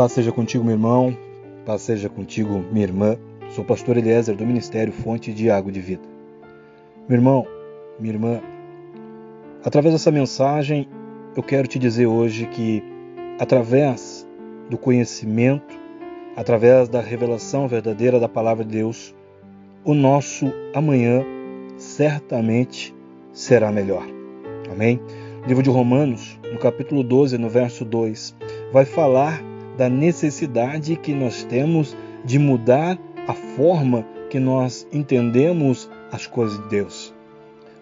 Paz seja contigo, meu irmão. Paz seja contigo, minha irmã. Sou pastor Eliezer do Ministério Fonte de Água de Vida. Meu irmão, minha irmã, através dessa mensagem, eu quero te dizer hoje que, através do conhecimento, através da revelação verdadeira da palavra de Deus, o nosso amanhã certamente será melhor. Amém? O livro de Romanos, no capítulo 12, no verso 2, vai falar da necessidade que nós temos de mudar a forma que nós entendemos as coisas de Deus.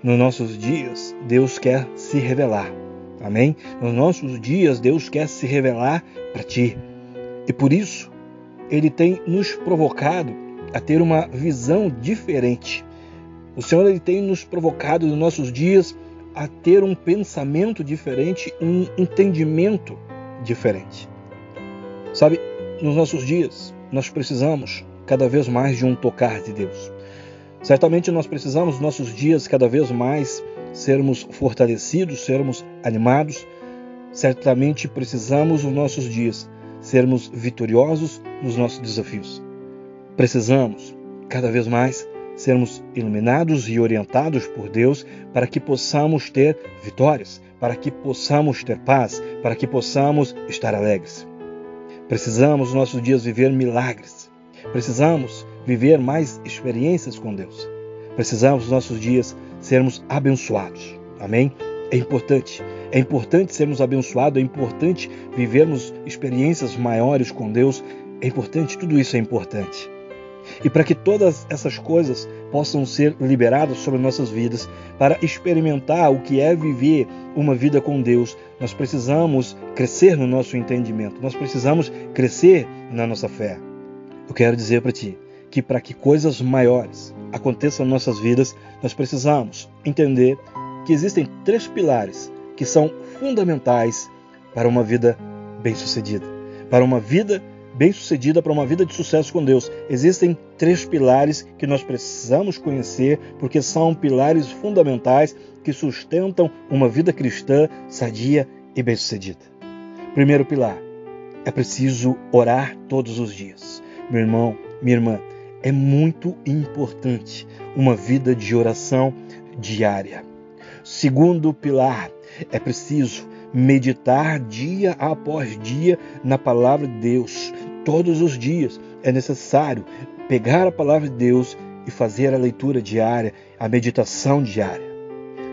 Nos nossos dias, Deus quer se revelar. Amém? Nos nossos dias, Deus quer se revelar para ti. E por isso, Ele tem nos provocado a ter uma visão diferente. O Senhor ele tem nos provocado nos nossos dias a ter um pensamento diferente, um entendimento diferente. Sabe, nos nossos dias, nós precisamos cada vez mais de um tocar de Deus. Certamente nós precisamos, nos nossos dias, cada vez mais sermos fortalecidos, sermos animados. Certamente precisamos, nos nossos dias, sermos vitoriosos nos nossos desafios. Precisamos, cada vez mais, sermos iluminados e orientados por Deus para que possamos ter vitórias, para que possamos ter paz, para que possamos estar alegres. Precisamos, nos nossos dias, viver milagres. Precisamos viver mais experiências com Deus. Precisamos, nos nossos dias, sermos abençoados. Amém? É importante. É importante sermos abençoados, é importante vivermos experiências maiores com Deus. É importante, tudo isso é importante. E para que todas essas coisas possam ser liberadas sobre nossas vidas, para experimentar o que é viver uma vida com Deus, nós precisamos crescer no nosso entendimento, nós precisamos crescer na nossa fé. Eu quero dizer para ti que para que coisas maiores aconteçam em nossas vidas, nós precisamos entender que existem três pilares que são fundamentais para uma vida bem-sucedida, para uma vida bem-sucedida para uma vida de sucesso com Deus. Existem três pilares que nós precisamos conhecer, porque são pilares fundamentais que sustentam uma vida cristã sadia e bem-sucedida. Primeiro pilar: é preciso orar todos os dias. Meu irmão, minha irmã, é muito importante uma vida de oração diária. Segundo pilar: é preciso meditar dia após dia na palavra de Deus, todos os dias é necessário pegar a palavra de Deus e fazer a leitura diária, a meditação diária.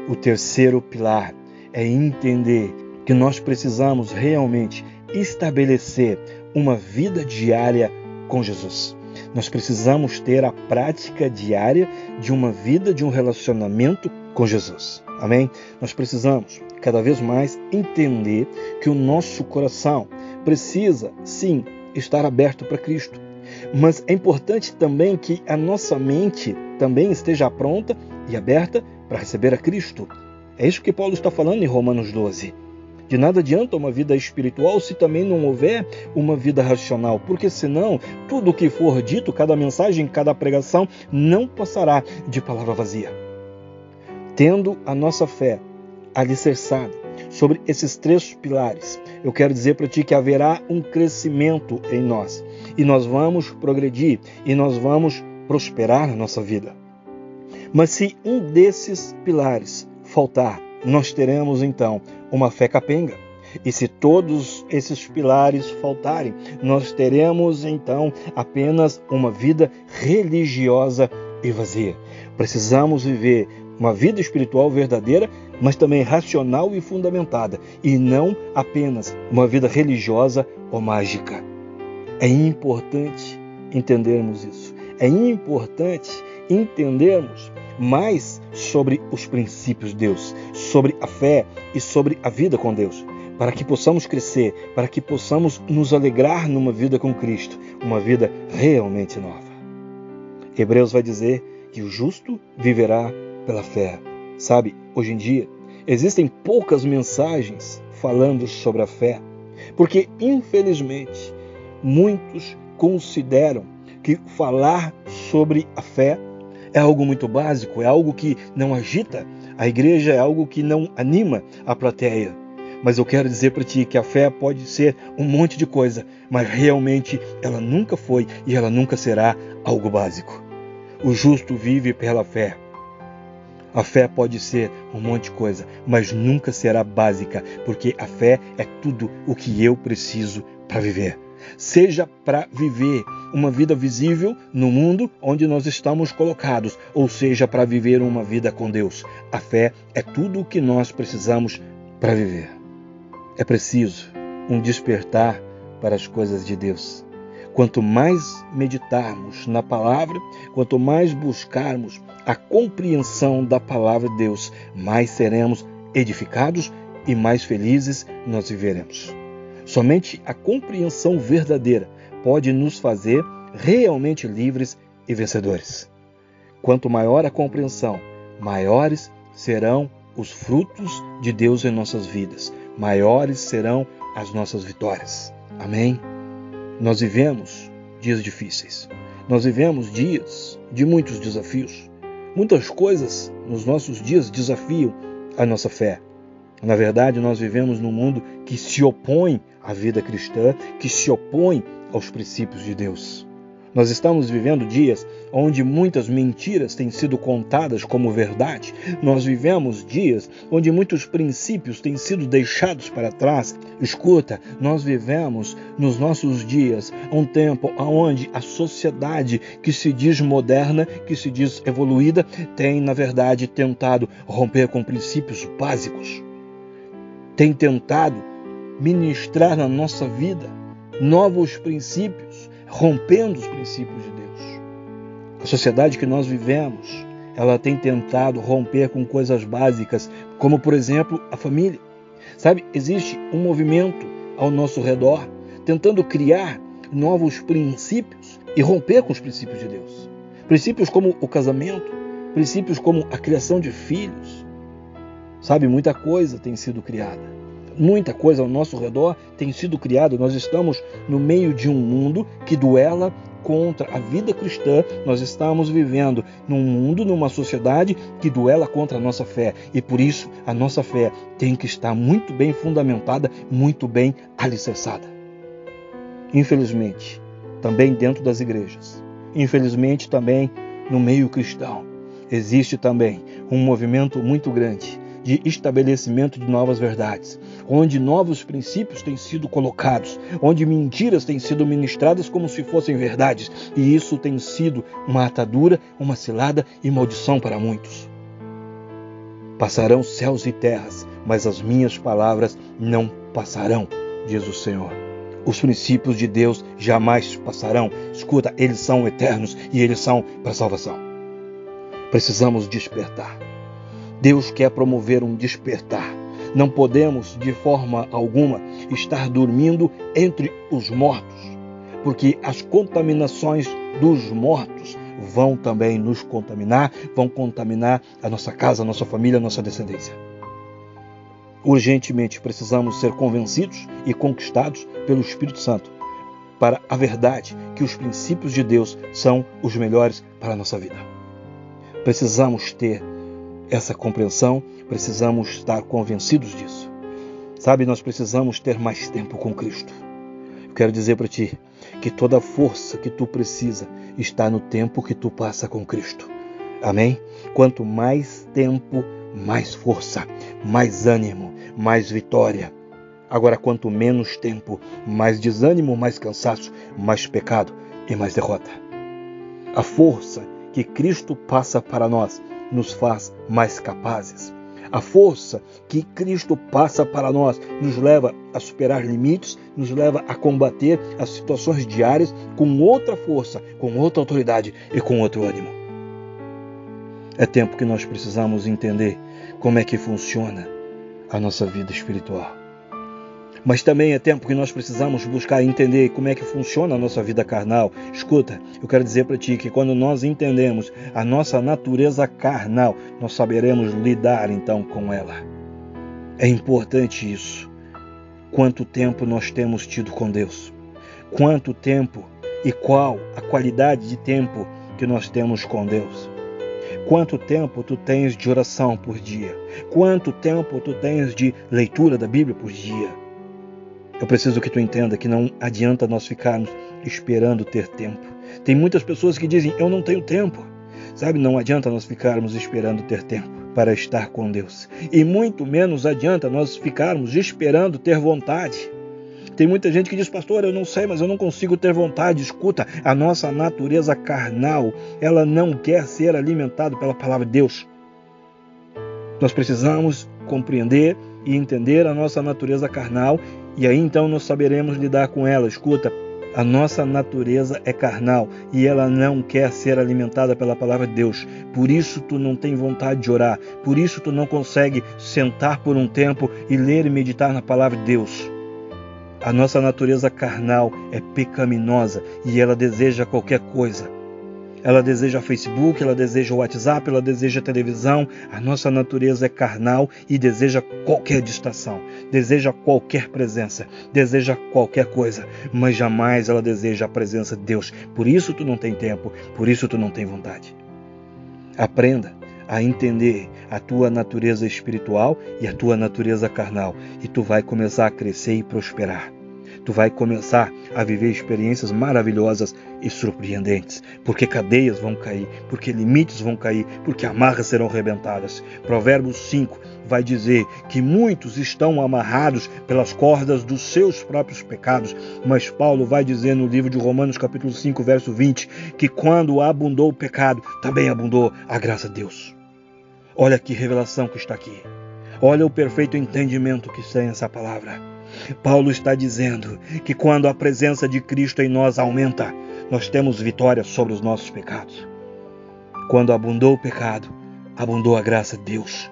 O terceiro pilar é entender que nós precisamos realmente estabelecer uma vida diária com Jesus. Nós precisamos ter a prática diária de uma vida, de um relacionamento com Jesus. Amém? Nós precisamos cada vez mais entender que o nosso coração precisa, sim, estar aberto para Cristo. Mas é importante também que a nossa mente também esteja pronta e aberta para receber a Cristo. É isso que Paulo está falando em Romanos 12. De nada adianta uma vida espiritual se também não houver uma vida racional, porque senão tudo o que for dito, cada mensagem, cada pregação, não passará de palavra vazia. Tendo a nossa fé alicerçada sobre esses três pilares, eu quero dizer para ti que haverá um crescimento em nós e nós vamos progredir e nós vamos prosperar na nossa vida. Mas se um desses pilares faltar, nós teremos então uma fé capenga. E se todos esses pilares faltarem, nós teremos então apenas uma vida religiosa e vazia. Precisamos viver uma vida espiritual verdadeira, mas também racional e fundamentada, e não apenas uma vida religiosa ou mágica. É importante entendermos isso. É importante entendermos mais sobre os princípios de Deus, sobre a fé e sobre a vida com Deus, para que possamos crescer, para que possamos nos alegrar numa vida com Cristo, uma vida realmente nova. Hebreus vai dizer que o justo viverá pela fé. Sabe, hoje em dia existem poucas mensagens falando sobre a fé, porque infelizmente muitos consideram que falar sobre a fé é algo muito básico, é algo que não agita a igreja, é algo que não anima a plateia. Mas eu quero dizer para ti que a fé pode ser um monte de coisa, mas realmente ela nunca foi e ela nunca será algo básico. O justo vive pela fé. A fé pode ser um monte de coisa, mas nunca será básica, porque a fé é tudo o que eu preciso para viver. Seja para viver uma vida visível no mundo onde nós estamos colocados, ou seja, para viver uma vida com Deus. A fé é tudo o que nós precisamos para viver. É preciso um despertar para as coisas de Deus. Quanto mais meditarmos na palavra, quanto mais buscarmos a compreensão da palavra de Deus, mais seremos edificados e mais felizes nós viveremos. Somente a compreensão verdadeira pode nos fazer realmente livres e vencedores. Quanto maior a compreensão, maiores serão os frutos de Deus em nossas vidas, maiores serão as nossas vitórias. Amém? Nós vivemos dias difíceis. Nós vivemos dias de muitos desafios. Muitas coisas nos nossos dias desafiam a nossa fé. Na verdade, nós vivemos num mundo que se opõe à vida cristã, que se opõe aos princípios de Deus. Nós estamos vivendo dias onde muitas mentiras têm sido contadas como verdade. Nós vivemos dias onde muitos princípios têm sido deixados para trás. Escuta, nós vivemos nos nossos dias um tempo onde a sociedade que se diz moderna, que se diz evoluída, tem na verdade tentado romper com princípios básicos. Tem tentado ministrar na nossa vida novos princípios rompendo os princípios de Deus. A sociedade que nós vivemos, ela tem tentado romper com coisas básicas, como por exemplo a família. Sabe, existe um movimento ao nosso redor tentando criar novos princípios e romper com os princípios de Deus. Princípios como o casamento, princípios como a criação de filhos. Sabe, muita coisa tem sido criada muita coisa ao nosso redor tem sido criada. Nós estamos no meio de um mundo que duela contra a vida cristã. Nós estamos vivendo num mundo, numa sociedade que duela contra a nossa fé. E por isso a nossa fé tem que estar muito bem fundamentada, muito bem alicerçada. Infelizmente, também dentro das igrejas, infelizmente também no meio cristão, existe também um movimento muito grande de estabelecimento de novas verdades, onde novos princípios têm sido colocados, onde mentiras têm sido ministradas como se fossem verdades, e isso tem sido uma atadura, uma cilada e maldição para muitos. Passarão céus e terras, mas as minhas palavras não passarão, diz o Senhor. Os princípios de Deus jamais passarão. Escuta, eles são eternos e eles são para salvação. Precisamos despertar. Deus quer promover um despertar. Não podemos, de forma alguma, estar dormindo entre os mortos, porque as contaminações dos mortos vão também nos contaminar, vão contaminar a nossa casa, a nossa família, a nossa descendência. Urgentemente precisamos ser convencidos e conquistados pelo Espírito Santo para a verdade que os princípios de Deus são os melhores para a nossa vida. Precisamos ter essa compreensão, precisamos estar convencidos disso. Sabe, nós precisamos ter mais tempo com Cristo. Eu quero dizer para ti que toda a força que tu precisa está no tempo que tu passa com Cristo. Amém? Quanto mais tempo, mais força, mais ânimo, mais vitória. Agora, quanto menos tempo, mais desânimo, mais cansaço, mais pecado e mais derrota. A força que Cristo passa para nós nos faz mais capazes. A força que Cristo passa para nós nos leva a superar limites, nos leva a combater as situações diárias com outra força, com outra autoridade e com outro ânimo. É tempo que nós precisamos entender como é que funciona a nossa vida espiritual. Mas também é tempo que nós precisamos buscar entender como é que funciona a nossa vida carnal. Escuta, eu quero dizer para ti que quando nós entendemos a nossa natureza carnal, nós saberemos lidar então com ela. É importante isso. Quanto tempo nós temos tido com Deus? Quanto tempo e qual a qualidade de tempo que nós temos com Deus? Quanto tempo tu tens de oração por dia? Quanto tempo tu tens de leitura da Bíblia por dia? Eu preciso que tu entenda que não adianta nós ficarmos esperando ter tempo. Tem muitas pessoas que dizem: Eu não tenho tempo. Sabe, não adianta nós ficarmos esperando ter tempo para estar com Deus. E muito menos adianta nós ficarmos esperando ter vontade. Tem muita gente que diz, pastor, eu não sei, mas eu não consigo ter vontade. Escuta, a nossa natureza carnal, ela não quer ser alimentada pela palavra de Deus. Nós precisamos compreender e entender a nossa natureza carnal e aí então nós saberemos lidar com ela. Escuta, a nossa natureza é carnal e ela não quer ser alimentada pela palavra de Deus. Por isso tu não tem vontade de orar. Por isso tu não consegue sentar por um tempo e ler e meditar na palavra de Deus. A nossa natureza carnal é pecaminosa e ela deseja qualquer coisa. Ela deseja Facebook, ela deseja WhatsApp, ela deseja televisão. A nossa natureza é carnal e deseja qualquer distração, deseja qualquer presença, deseja qualquer coisa, mas jamais ela deseja a presença de Deus. Por isso tu não tem tempo, por isso tu não tem vontade. Aprenda a entender a tua natureza espiritual e a tua natureza carnal, e tu vai começar a crescer e prosperar tu vai começar a viver experiências maravilhosas e surpreendentes, porque cadeias vão cair, porque limites vão cair, porque amarras serão rebentadas. Provérbios 5 vai dizer que muitos estão amarrados pelas cordas dos seus próprios pecados, mas Paulo vai dizer no livro de Romanos capítulo 5, verso 20, que quando abundou o pecado, também abundou a graça de Deus. Olha que revelação que está aqui. Olha o perfeito entendimento que tem essa palavra. Paulo está dizendo que quando a presença de Cristo em nós aumenta, nós temos vitória sobre os nossos pecados. Quando abundou o pecado, abundou a graça de Deus.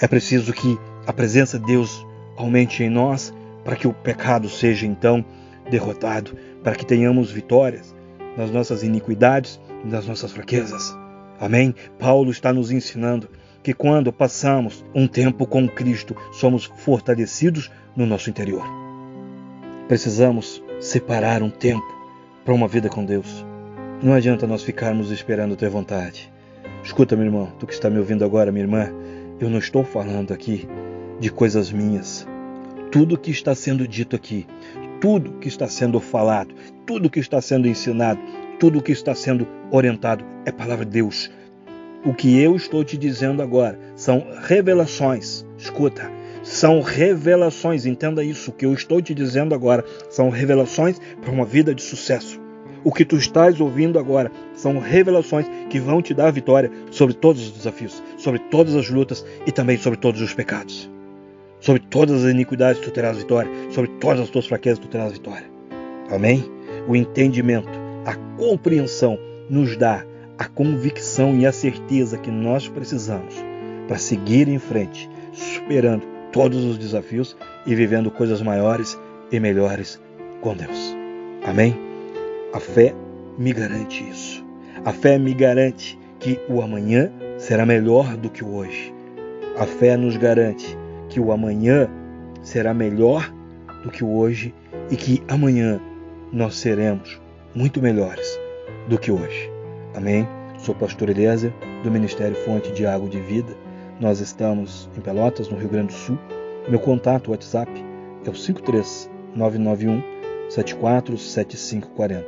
É preciso que a presença de Deus aumente em nós para que o pecado seja então derrotado, para que tenhamos vitórias nas nossas iniquidades e nas nossas fraquezas. Amém? Paulo está nos ensinando que quando passamos um tempo com Cristo, somos fortalecidos no nosso interior. Precisamos separar um tempo para uma vida com Deus. Não adianta nós ficarmos esperando ter vontade. Escuta, meu irmão, tu que está me ouvindo agora, minha irmã, eu não estou falando aqui de coisas minhas. Tudo que está sendo dito aqui, tudo que está sendo falado, tudo que está sendo ensinado, tudo que está sendo orientado é palavra de Deus. O que eu estou te dizendo agora são revelações. Escuta, são revelações, entenda isso. O que eu estou te dizendo agora são revelações para uma vida de sucesso. O que tu estás ouvindo agora são revelações que vão te dar vitória sobre todos os desafios, sobre todas as lutas e também sobre todos os pecados. Sobre todas as iniquidades tu terás vitória, sobre todas as tuas fraquezas tu terás vitória. Amém? O entendimento, a compreensão nos dá a convicção e a certeza que nós precisamos para seguir em frente, superando todos os desafios e vivendo coisas maiores e melhores com Deus. Amém? A fé me garante isso. A fé me garante que o amanhã será melhor do que o hoje. A fé nos garante que o amanhã será melhor do que o hoje e que amanhã nós seremos muito melhores do que hoje. Amém? Sou pastor Eliezer, do Ministério Fonte de Água de Vida nós estamos em Pelotas, no Rio Grande do Sul. Meu contato WhatsApp é o 53991 747540.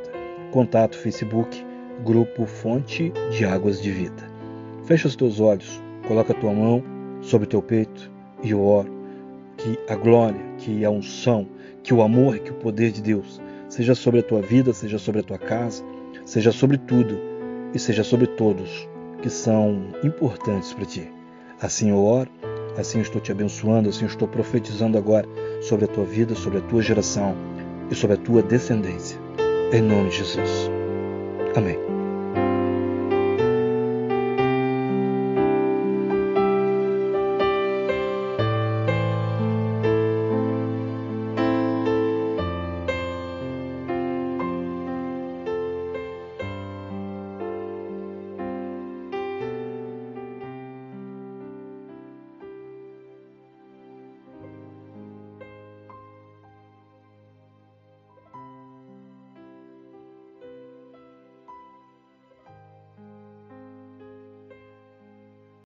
Contato Facebook, Grupo Fonte de Águas de Vida. Fecha os teus olhos, coloca a tua mão sobre o teu peito e eu oro que a glória, que a unção, que o amor, que o poder de Deus seja sobre a tua vida, seja sobre a tua casa, seja sobre tudo e seja sobre todos que são importantes para ti. Assim eu oro, assim eu estou te abençoando, assim eu estou profetizando agora sobre a tua vida, sobre a tua geração e sobre a tua descendência. Em nome de Jesus. Amém.